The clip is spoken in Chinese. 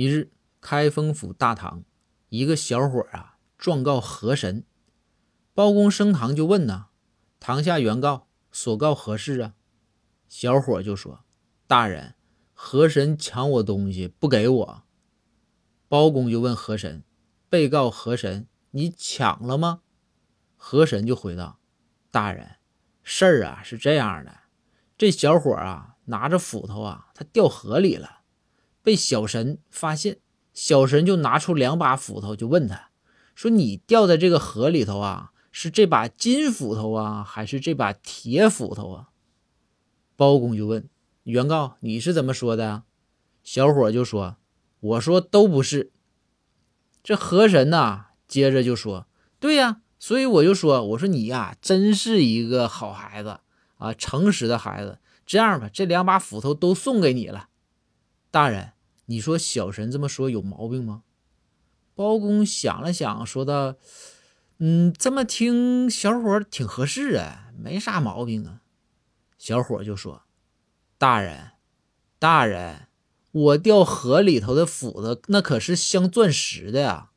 一日，开封府大堂，一个小伙啊状告河神，包公升堂就问呐：“堂下原告所告何事啊？”小伙就说：“大人，河神抢我东西不给我。”包公就问河神：“被告河神，你抢了吗？”河神就回道：“大人，事儿啊是这样的，这小伙啊拿着斧头啊，他掉河里了。”被小神发现，小神就拿出两把斧头，就问他说：“你掉在这个河里头啊，是这把金斧头啊，还是这把铁斧头啊？”包公就问原告：“你是怎么说的？”小伙就说：“我说都不是。”这河神呐，接着就说：“对呀，所以我就说，我说你呀，真是一个好孩子啊，诚实的孩子。这样吧，这两把斧头都送给你了。”大人，你说小神这么说有毛病吗？包公想了想，说道：“嗯，这么听小伙挺合适啊，没啥毛病啊。”小伙就说：“大人，大人，我掉河里头的斧子那可是镶钻石的呀。”